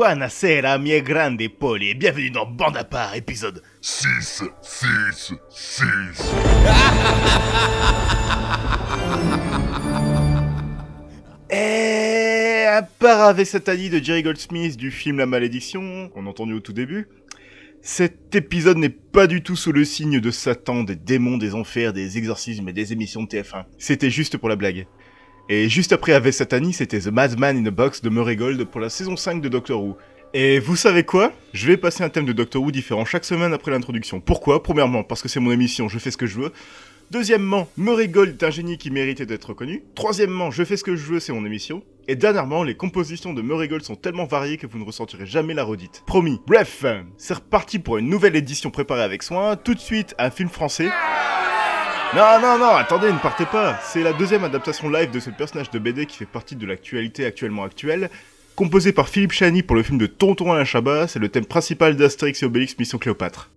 Buonasera, miei grandi poli, et bienvenue dans Bande à part, épisode 6, 6, 6. Et à part avec Satani de Jerry Goldsmith du film La Malédiction, qu'on a entendu au tout début, cet épisode n'est pas du tout sous le signe de Satan, des démons, des enfers, des exorcismes et des émissions de TF1. C'était juste pour la blague. Et juste après Ave Satani, c'était The Madman in a Box de Murray Gold pour la saison 5 de Doctor Who. Et vous savez quoi? Je vais passer un thème de Doctor Who différent chaque semaine après l'introduction. Pourquoi? Premièrement, parce que c'est mon émission, je fais ce que je veux. Deuxièmement, Murray Gold est un génie qui méritait d'être reconnu. Troisièmement, je fais ce que je veux, c'est mon émission. Et dernièrement, les compositions de Murray Gold sont tellement variées que vous ne ressentirez jamais la redite. Promis. Bref, c'est reparti pour une nouvelle édition préparée avec soin. Tout de suite, un film français. Non, non, non, attendez, ne partez pas. C'est la deuxième adaptation live de ce personnage de BD qui fait partie de l'actualité actuellement actuelle. Composé par Philippe Chani pour le film de Tonton Alain Chabat, c'est le thème principal d'Astérix et Obélix Mission Cléopâtre.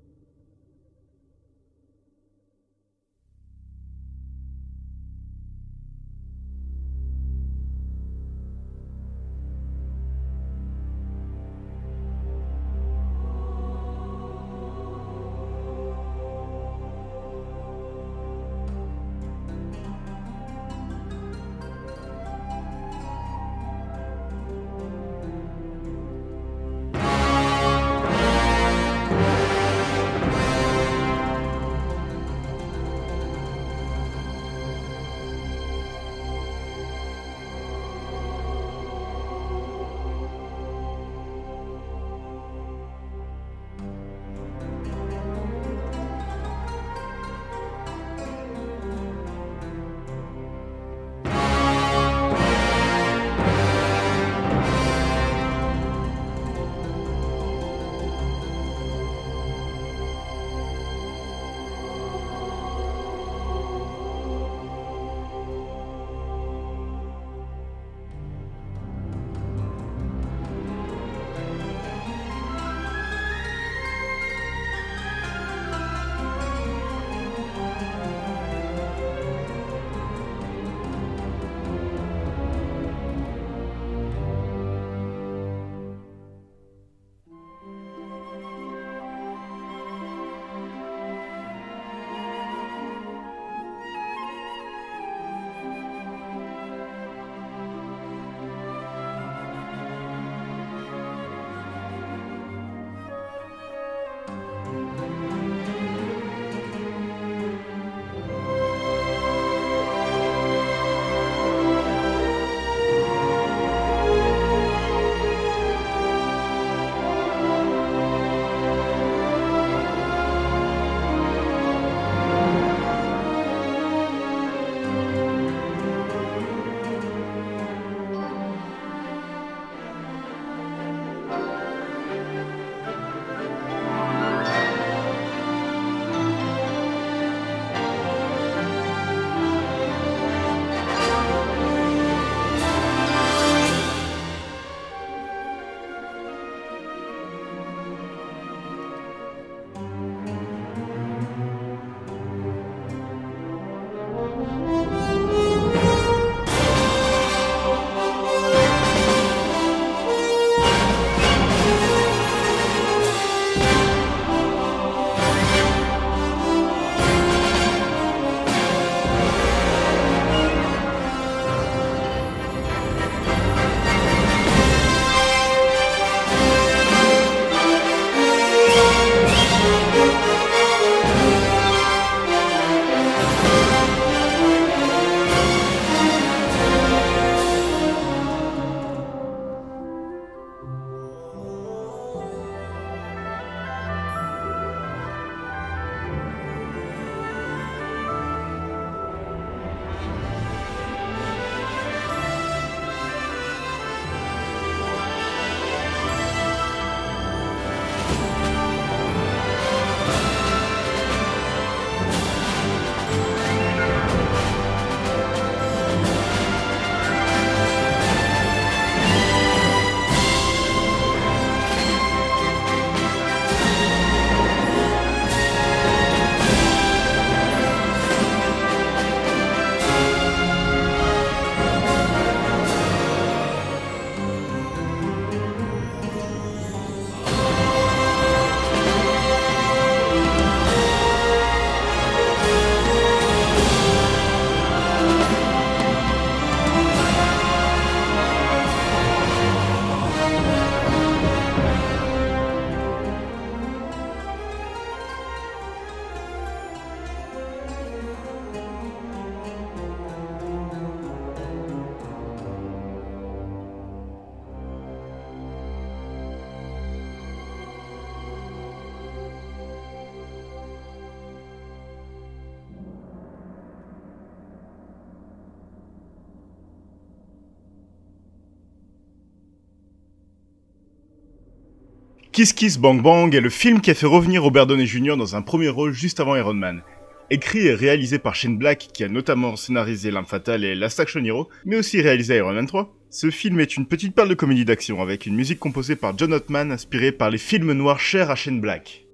Kiss Kiss Bang Bang est le film qui a fait revenir Robert Downey Jr. dans un premier rôle juste avant Iron Man. Écrit et réalisé par Shane Black, qui a notamment scénarisé L'Arme Fatale et Last Action Hero, mais aussi réalisé Iron Man 3, ce film est une petite perle de comédie d'action avec une musique composée par John Ottman inspirée par les films noirs chers à Shane Black.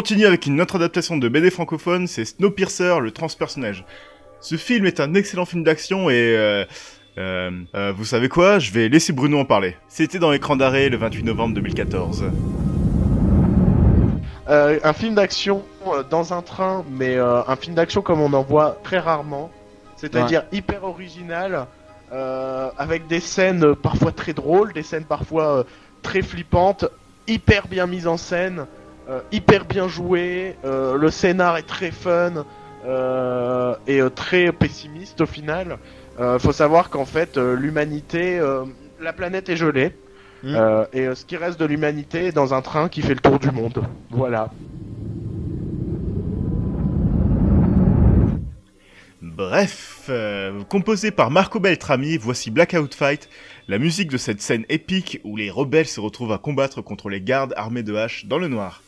Continue avec une autre adaptation de BD francophone, c'est Snowpiercer, le transpersonnage. Ce film est un excellent film d'action et... Euh, euh, euh, vous savez quoi? Je vais laisser Bruno en parler. C'était dans l'écran d'arrêt le 28 novembre 2014. Euh, un film d'action dans un train, mais euh, un film d'action comme on en voit très rarement. C'est-à-dire hyper original, euh, avec des scènes parfois très drôles, des scènes parfois euh, très flippantes, hyper bien mises en scène, euh, hyper bien jouées. euh, le scénar est très fun euh, et euh, très pessimiste au final. Euh, faut savoir qu'en fait, euh, l'humanité, euh, la planète est gelée. Mm. Euh, et euh, ce qui reste de l'humanité est dans un train qui fait le tour du monde. Voilà. Bref, euh, composé par Marco Beltrami, voici Blackout Fight, la musique de cette scène épique où les rebelles se retrouvent à combattre contre les gardes armés de haches dans le noir.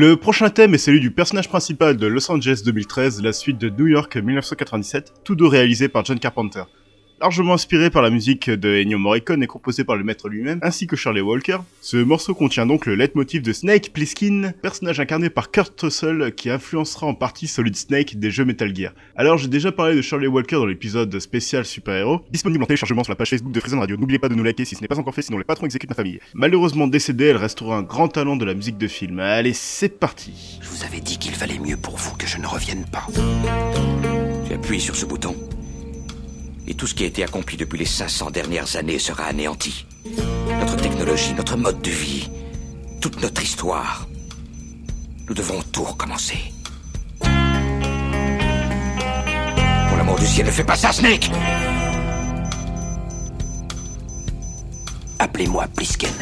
Le prochain thème est celui du personnage principal de Los Angeles 2013, la suite de New York 1997, tous deux réalisés par John Carpenter. Largement inspiré par la musique de Ennio Morricone et composé par le maître lui-même, ainsi que Charlie Walker, ce morceau contient donc le leitmotiv de Snake Plissken, personnage incarné par Kurt Russell qui influencera en partie Solid Snake des jeux Metal Gear. Alors j'ai déjà parlé de Charlie Walker dans l'épisode spécial super-héros, disponible en téléchargement sur la page Facebook de Freezen Radio. N'oubliez pas de nous liker si ce n'est pas encore fait, sinon les patrons exécutent ma famille. Malheureusement décédée, elle restera un grand talent de la musique de film. Allez, c'est parti Je vous avais dit qu'il valait mieux pour vous que je ne revienne pas. Tu appuies sur ce bouton. Et tout ce qui a été accompli depuis les 500 dernières années sera anéanti. Notre technologie, notre mode de vie, toute notre histoire. Nous devons tout recommencer. Pour l'amour du ciel, ne fais pas ça, Snake Appelez-moi Plisken.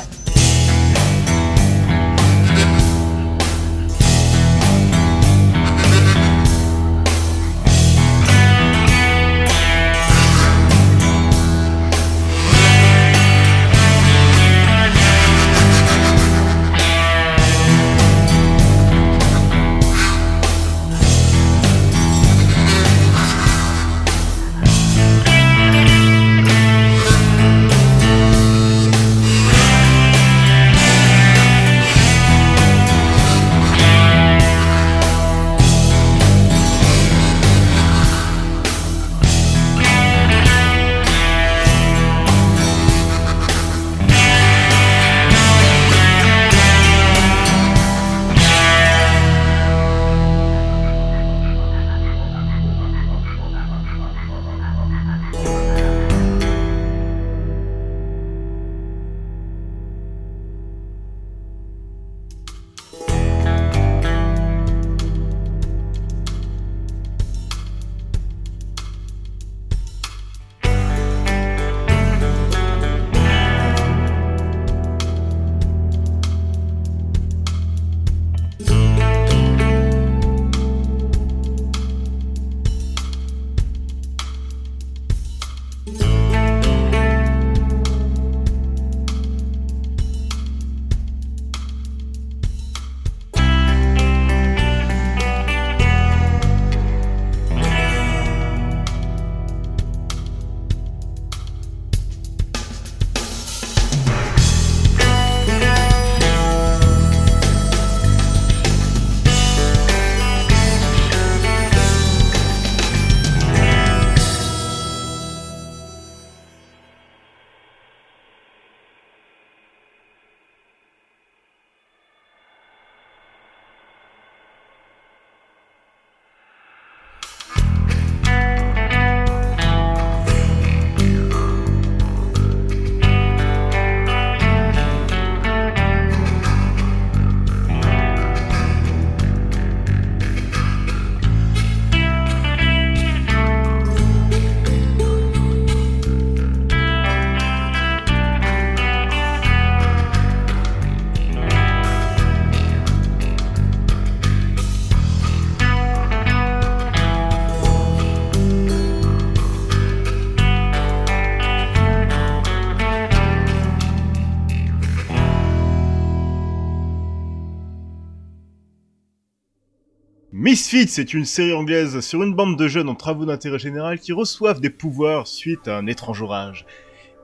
Misfits est une série anglaise sur une bande de jeunes en travaux d'intérêt général qui reçoivent des pouvoirs suite à un étrange orage.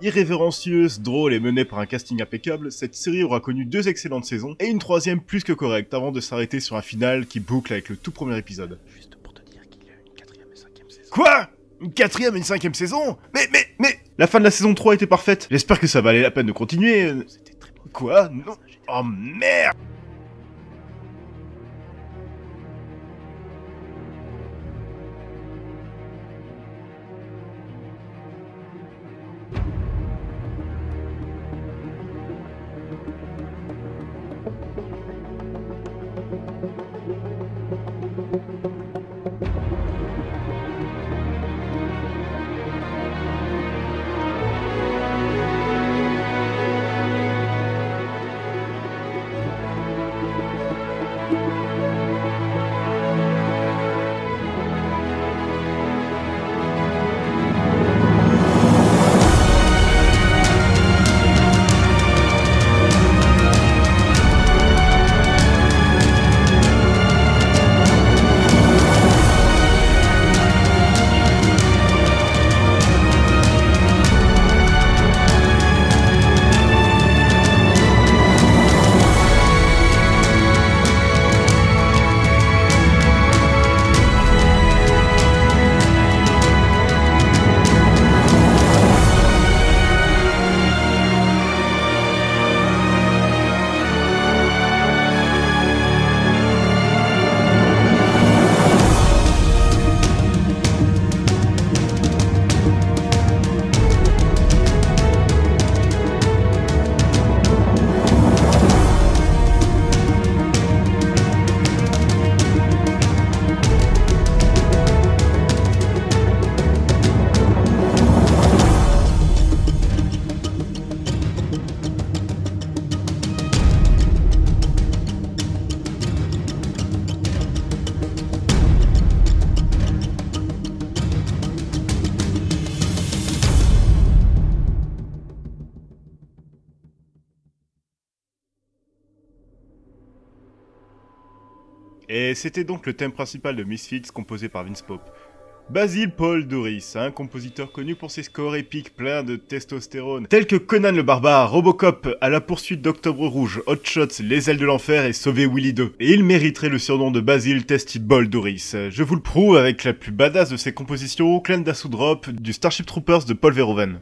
Irrévérencieuse, drôle et menée par un casting impeccable, cette série aura connu deux excellentes saisons et une troisième plus que correcte avant de s'arrêter sur un final qui boucle avec le tout premier épisode. Juste pour te dire qu'il y a une quatrième et cinquième saison. Quoi? Une quatrième et une cinquième saison? Mais, mais, mais La fin de la saison 3 était parfaite. J'espère que ça valait la peine de continuer. C'était très beau. Quoi? Non Oh merde c'était donc le thème principal de Misfits composé par Vince Pope. Basil Paul Doris, un compositeur connu pour ses scores épiques pleins de testostérone, tels que Conan le barbare, Robocop, à la poursuite d'Octobre Rouge, Hot Shots, Les ailes de l'enfer et Sauver Willy 2. Et il mériterait le surnom de Basil Testy Ball Doris. Je vous le prouve avec la plus badass de ses compositions, Clan Drop, du Starship Troopers de Paul Verhoeven.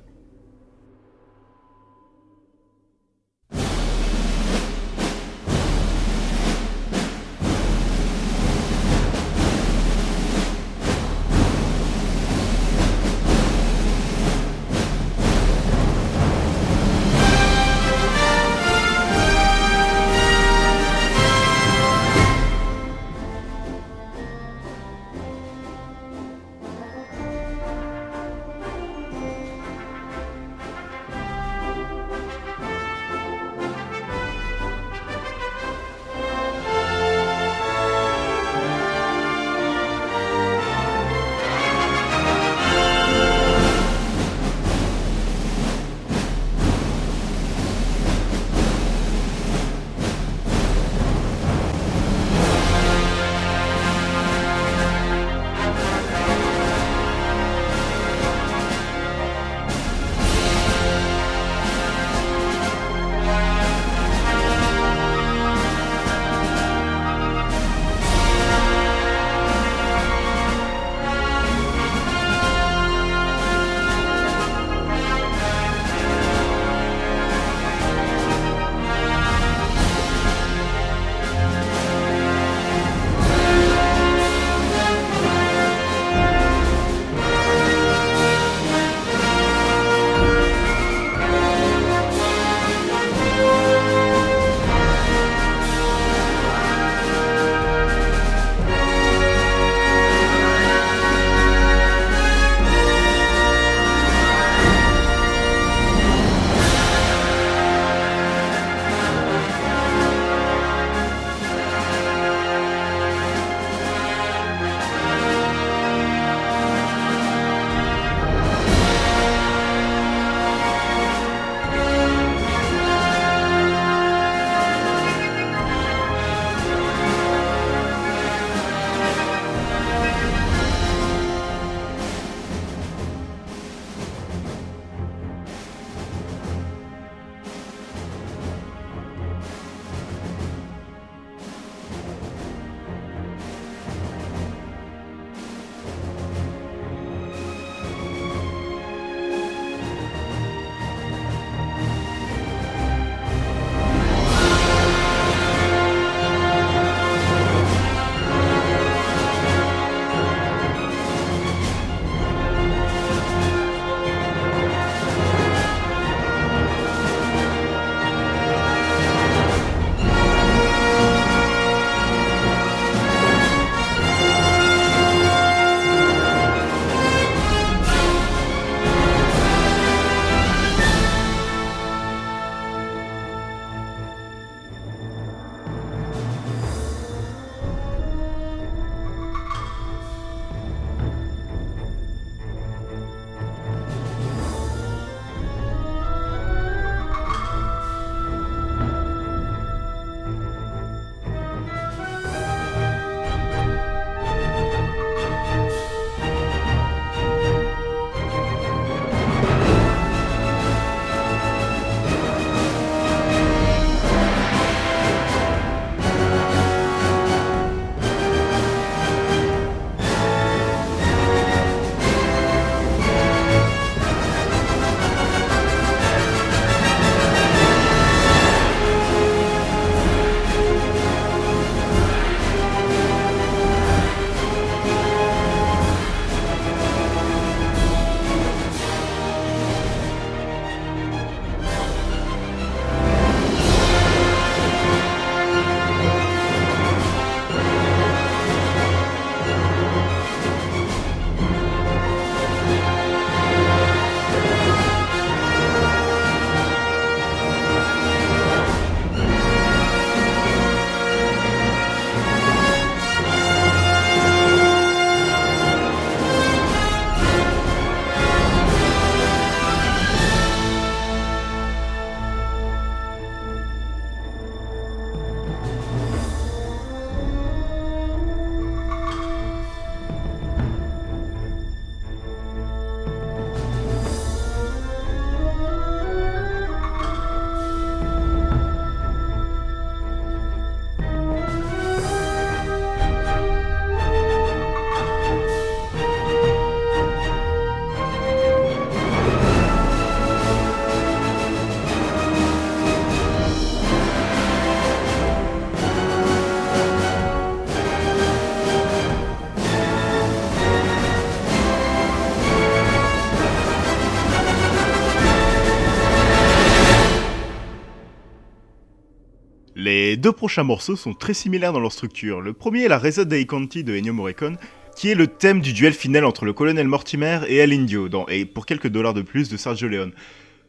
Deux prochains morceaux sont très similaires dans leur structure. Le premier est la Reza Dei Conti de Ennio Morricone, qui est le thème du duel final entre le colonel Mortimer et El Indio, dans Et pour quelques dollars de plus de Sergio Leone.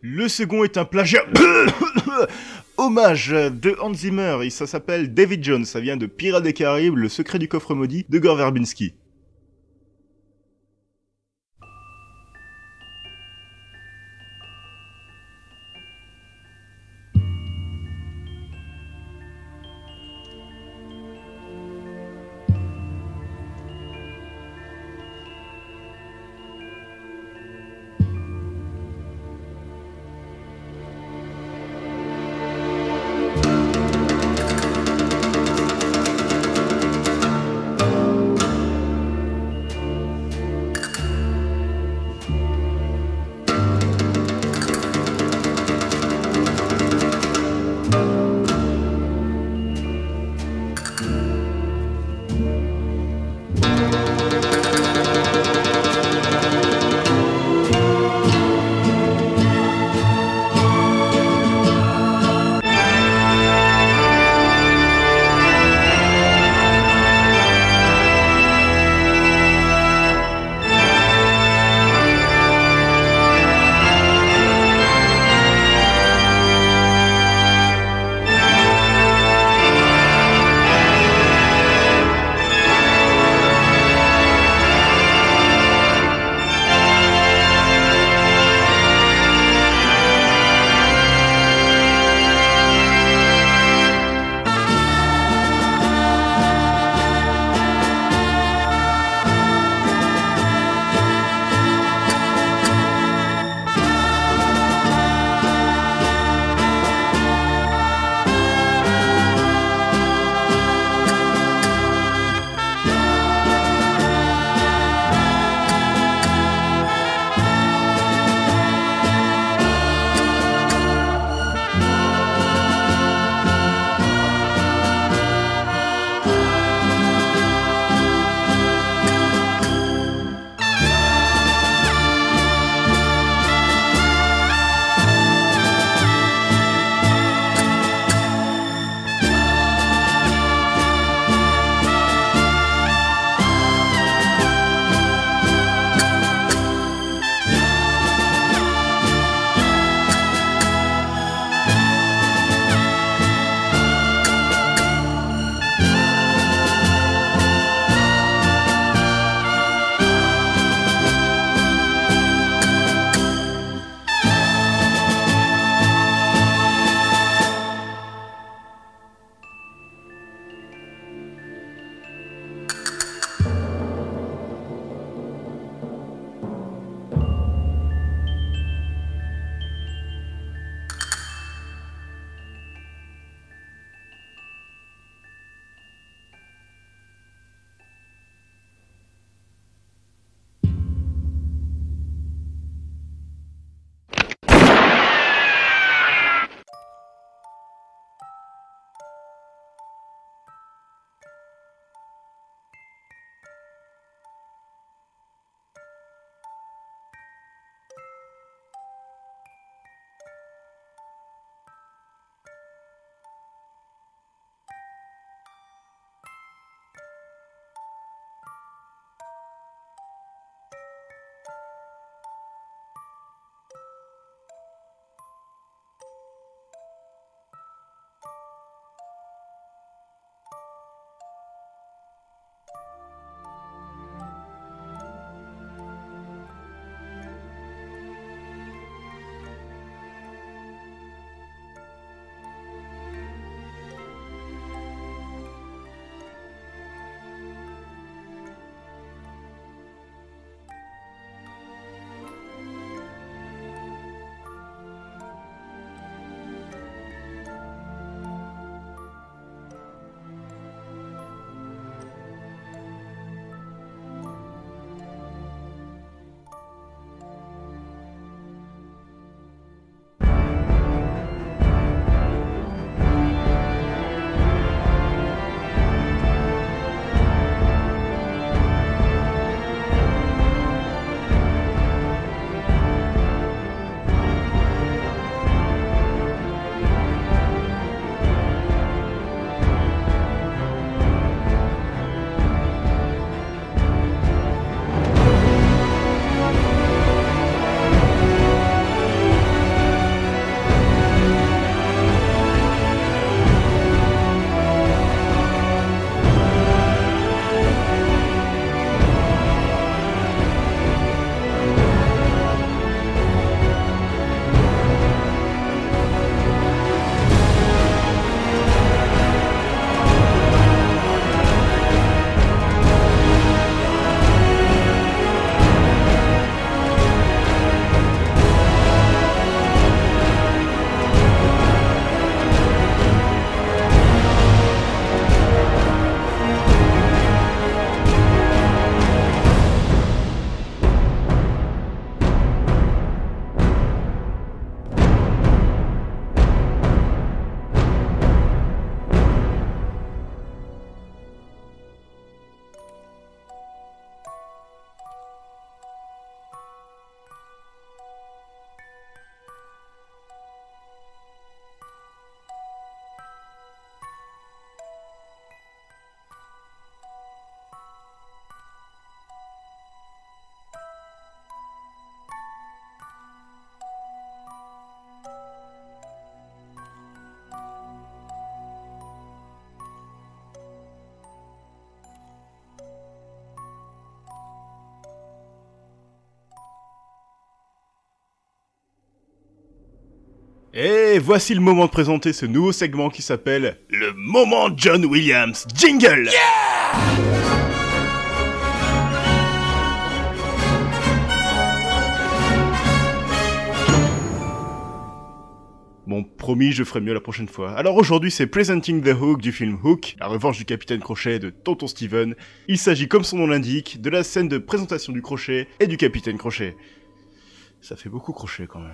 Le second est un plagiat hommage de Hans Zimmer, et ça s'appelle David Jones, ça vient de Pirates des Caraïbes, le secret du coffre maudit de Gore Verbinski. Et voici le moment de présenter ce nouveau segment qui s'appelle le moment John Williams Jingle. Bon, promis, je ferai mieux la prochaine fois. Alors aujourd'hui, c'est Presenting the Hook du film Hook, la revanche du capitaine Crochet de Tonton Steven. Il s'agit, comme son nom l'indique, de la scène de présentation du Crochet et du capitaine Crochet. Ça fait beaucoup Crochet quand même.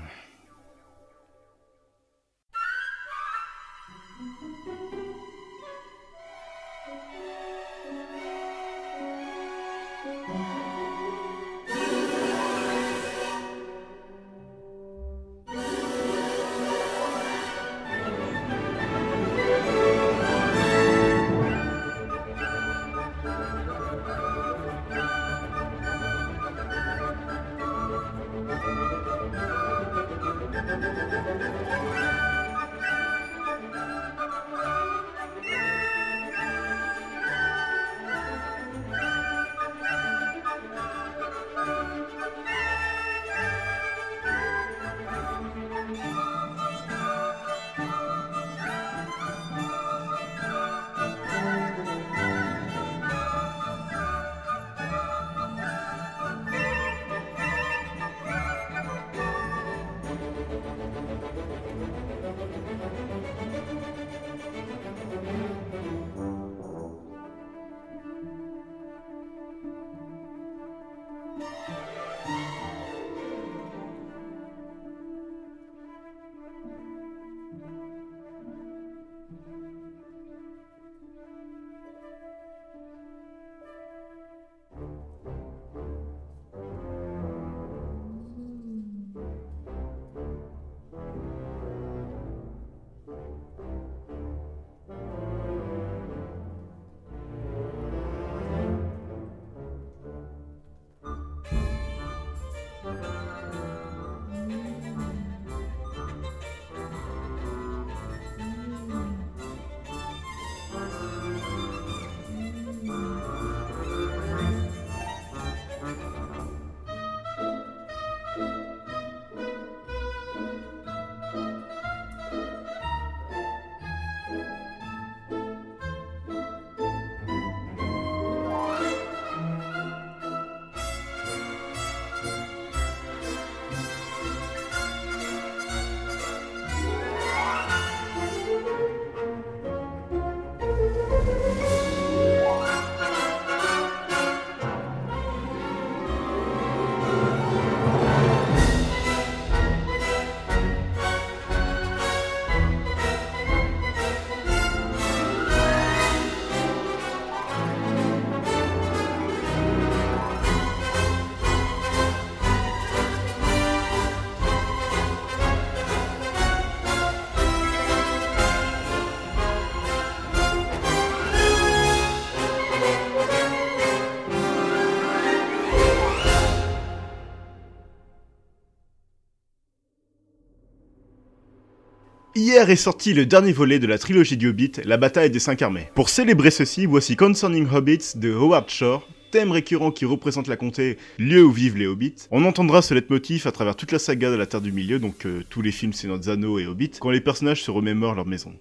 Hier est sorti le dernier volet de la trilogie du Hobbit, La bataille des cinq armées. Pour célébrer ceci, voici Concerning Hobbits de Howard Shore, thème récurrent qui représente la comté, lieu où vivent les hobbits. On entendra ce leitmotiv à travers toute la saga de la Terre du Milieu, donc euh, tous les films Seigneur des Anneaux et Hobbit, quand les personnages se remémorent leur maison.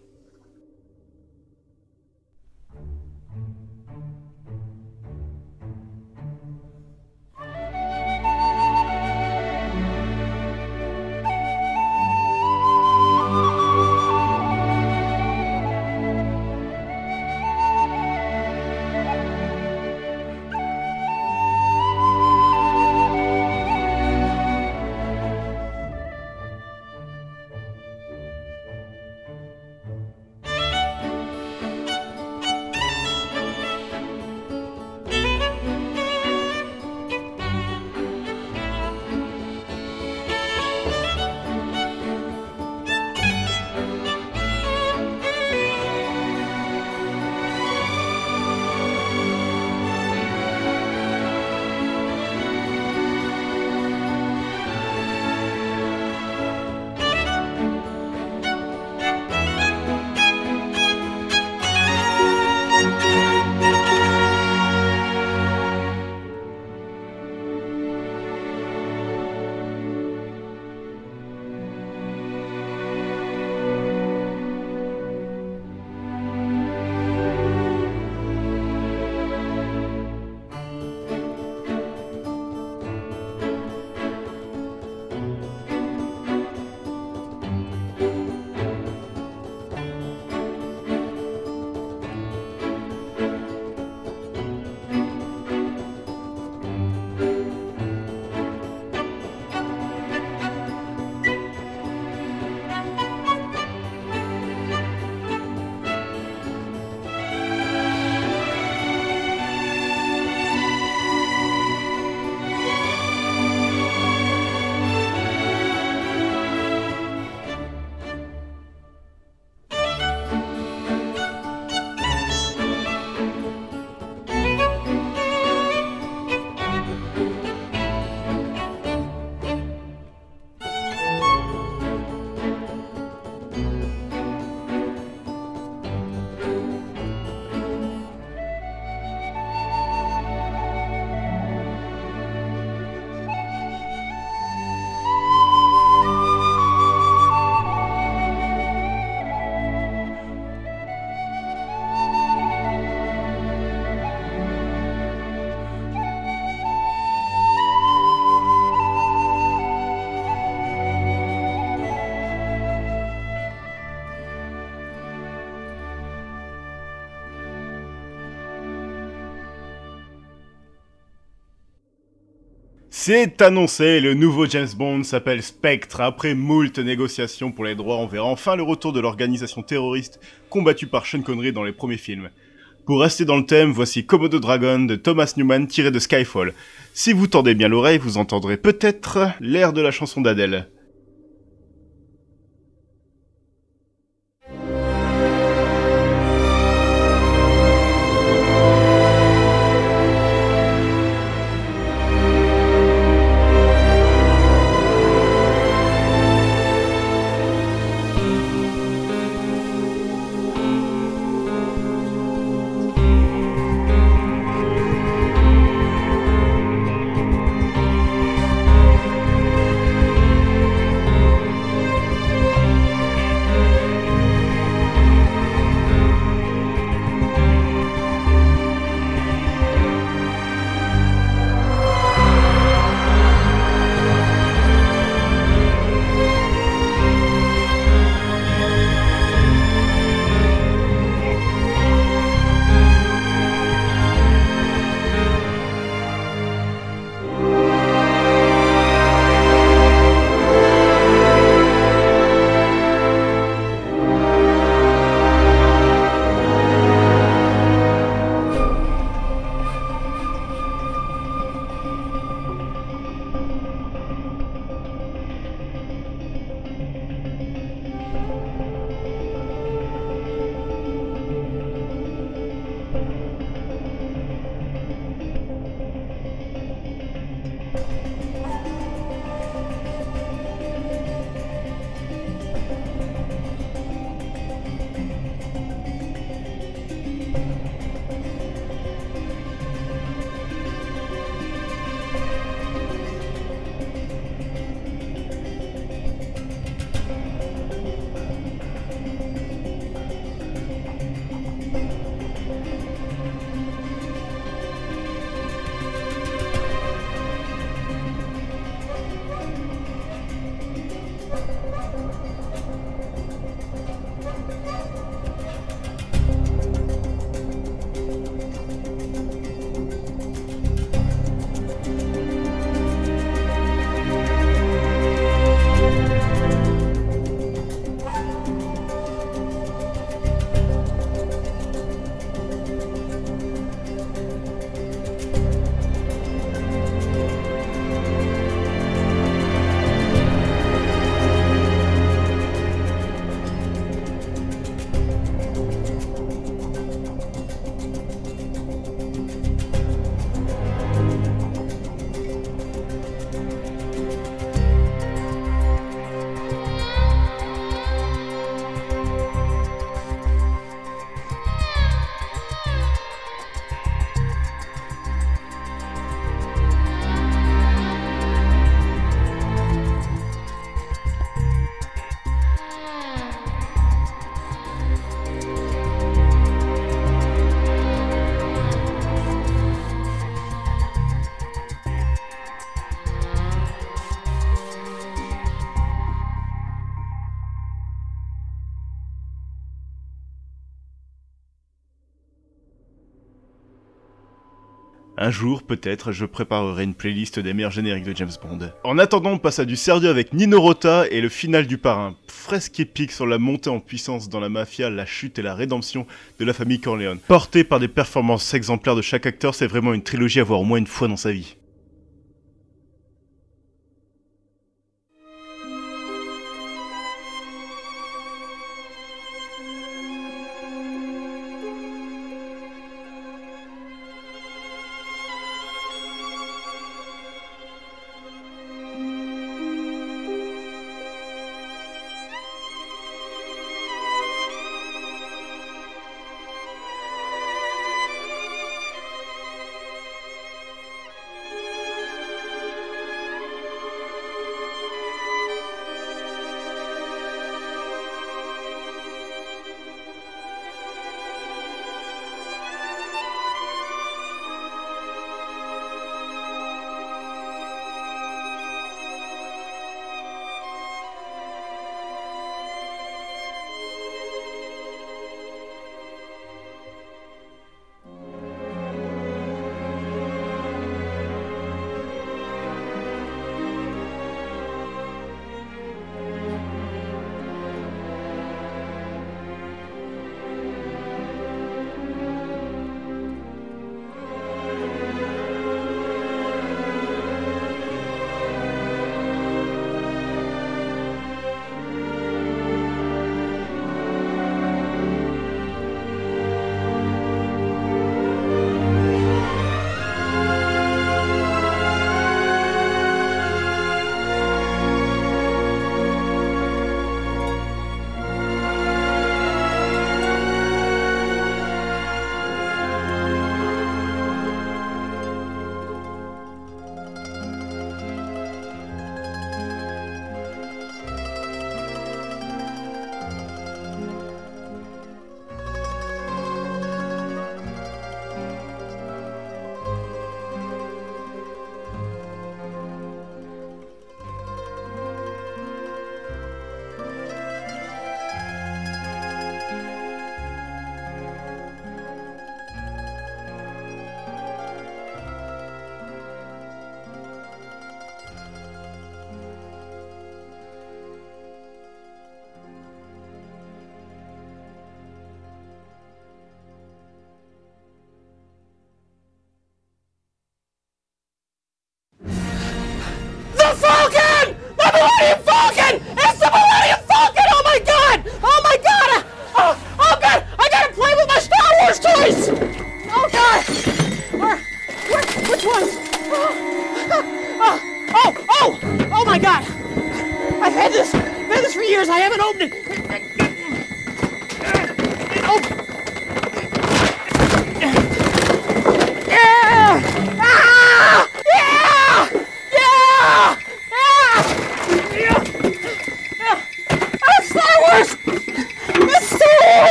C'est annoncé, le nouveau James Bond s'appelle Spectre. Après moult négociations pour les droits, on verra enfin le retour de l'organisation terroriste combattue par Sean Connery dans les premiers films. Pour rester dans le thème, voici Komodo Dragon de Thomas Newman tiré de Skyfall. Si vous tendez bien l'oreille, vous entendrez peut-être l'air de la chanson d'Adèle. Un jour, peut-être, je préparerai une playlist des meilleurs génériques de James Bond. En attendant, on passe à du sérieux avec Nino Rota et le final du parrain. Fresque épique sur la montée en puissance dans la mafia, la chute et la rédemption de la famille Corleone. Porté par des performances exemplaires de chaque acteur, c'est vraiment une trilogie à voir au moins une fois dans sa vie.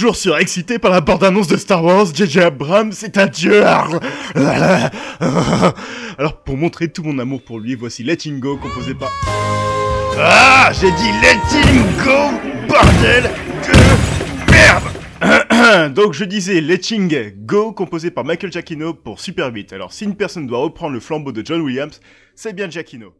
Toujours surexcité par la bande-annonce de Star Wars, JJ Abrams est un dieu. Alors pour montrer tout mon amour pour lui, voici Letting Go composé par... Ah J'ai dit Letting Go Bordel de merde Donc je disais Letting Go composé par Michael Giacchino pour Super 8. Alors si une personne doit reprendre le flambeau de John Williams, c'est bien Giacchino.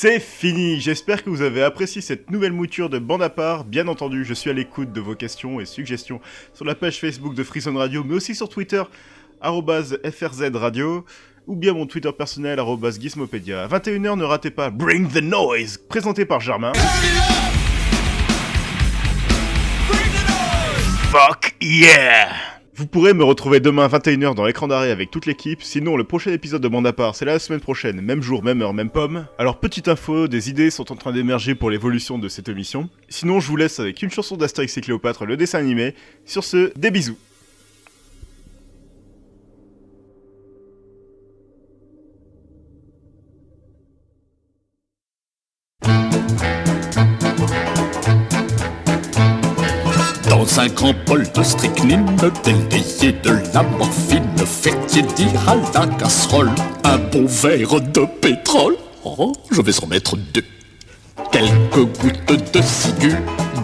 C'est fini J'espère que vous avez apprécié cette nouvelle mouture de bande à part. Bien entendu, je suis à l'écoute de vos questions et suggestions sur la page Facebook de Freezone Radio, mais aussi sur Twitter, FRZ Radio, ou bien mon Twitter personnel, Gizmopedia. À 21h, ne ratez pas Bring the Noise, présenté par Germain. Fuck yeah Vous pourrez me retrouver demain à 21h dans l'écran d'arrêt avec toute l'équipe, sinon le prochain épisode de Bande à part, c'est la semaine prochaine, même jour, même heure, même pomme. Alors petite info, des idées sont en train d'émerger pour l'évolution de cette émission. Sinon je vous laisse avec une chanson d'Astérix et Cléopâtre, le dessin animé. Sur ce, des bisous Dans un grand bol de strychnine, délayé de la morphine, fait tiédir à la casserole un bon verre de pétrole. Oh, je vais en mettre deux. Quelques gouttes de ciguë,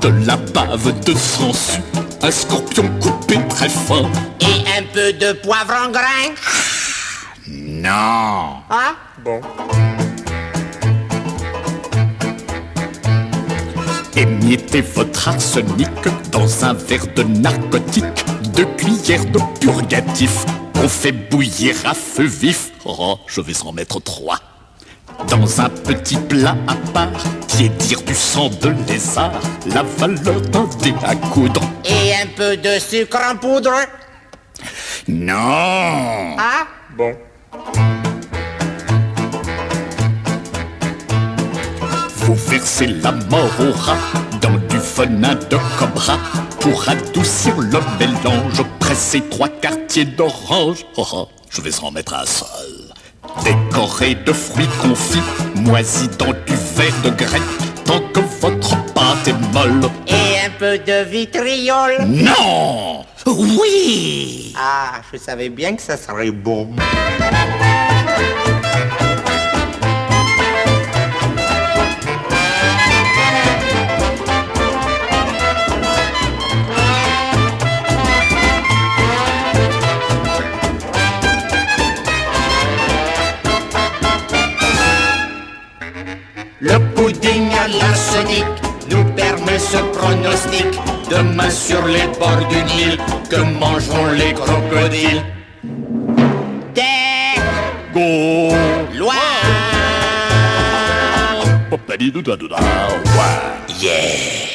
de la bave de sangsue, un scorpion coupé très fin. Et un peu de poivre en grain Non Ah Bon. Émiettez votre arsenic dans un verre de narcotique, deux cuillères de purgatif qu'on fait bouillir à feu vif. Oh, je vais en mettre trois. Dans un petit plat à part, tiédir du sang de lézard, la valeur d'un dé à coudre. Et un peu de sucre en poudre? Non Ah? Bon. Vous versez la mort au rat dans du venin de cobra pour adoucir le mélange. Pressez trois quartiers d'orange. Oh, oh, je vais en mettre un seul. Décoré de fruits confits, moisis dans du verre de grec, tant que votre pâte est molle. Et un peu de vitriol Non Oui Ah, je savais bien que ça serait bon. Le pudding à l'arsenic nous permet ce pronostic. Demain sur les bords du Nil, que mangeront les crocodiles? Des. Yeah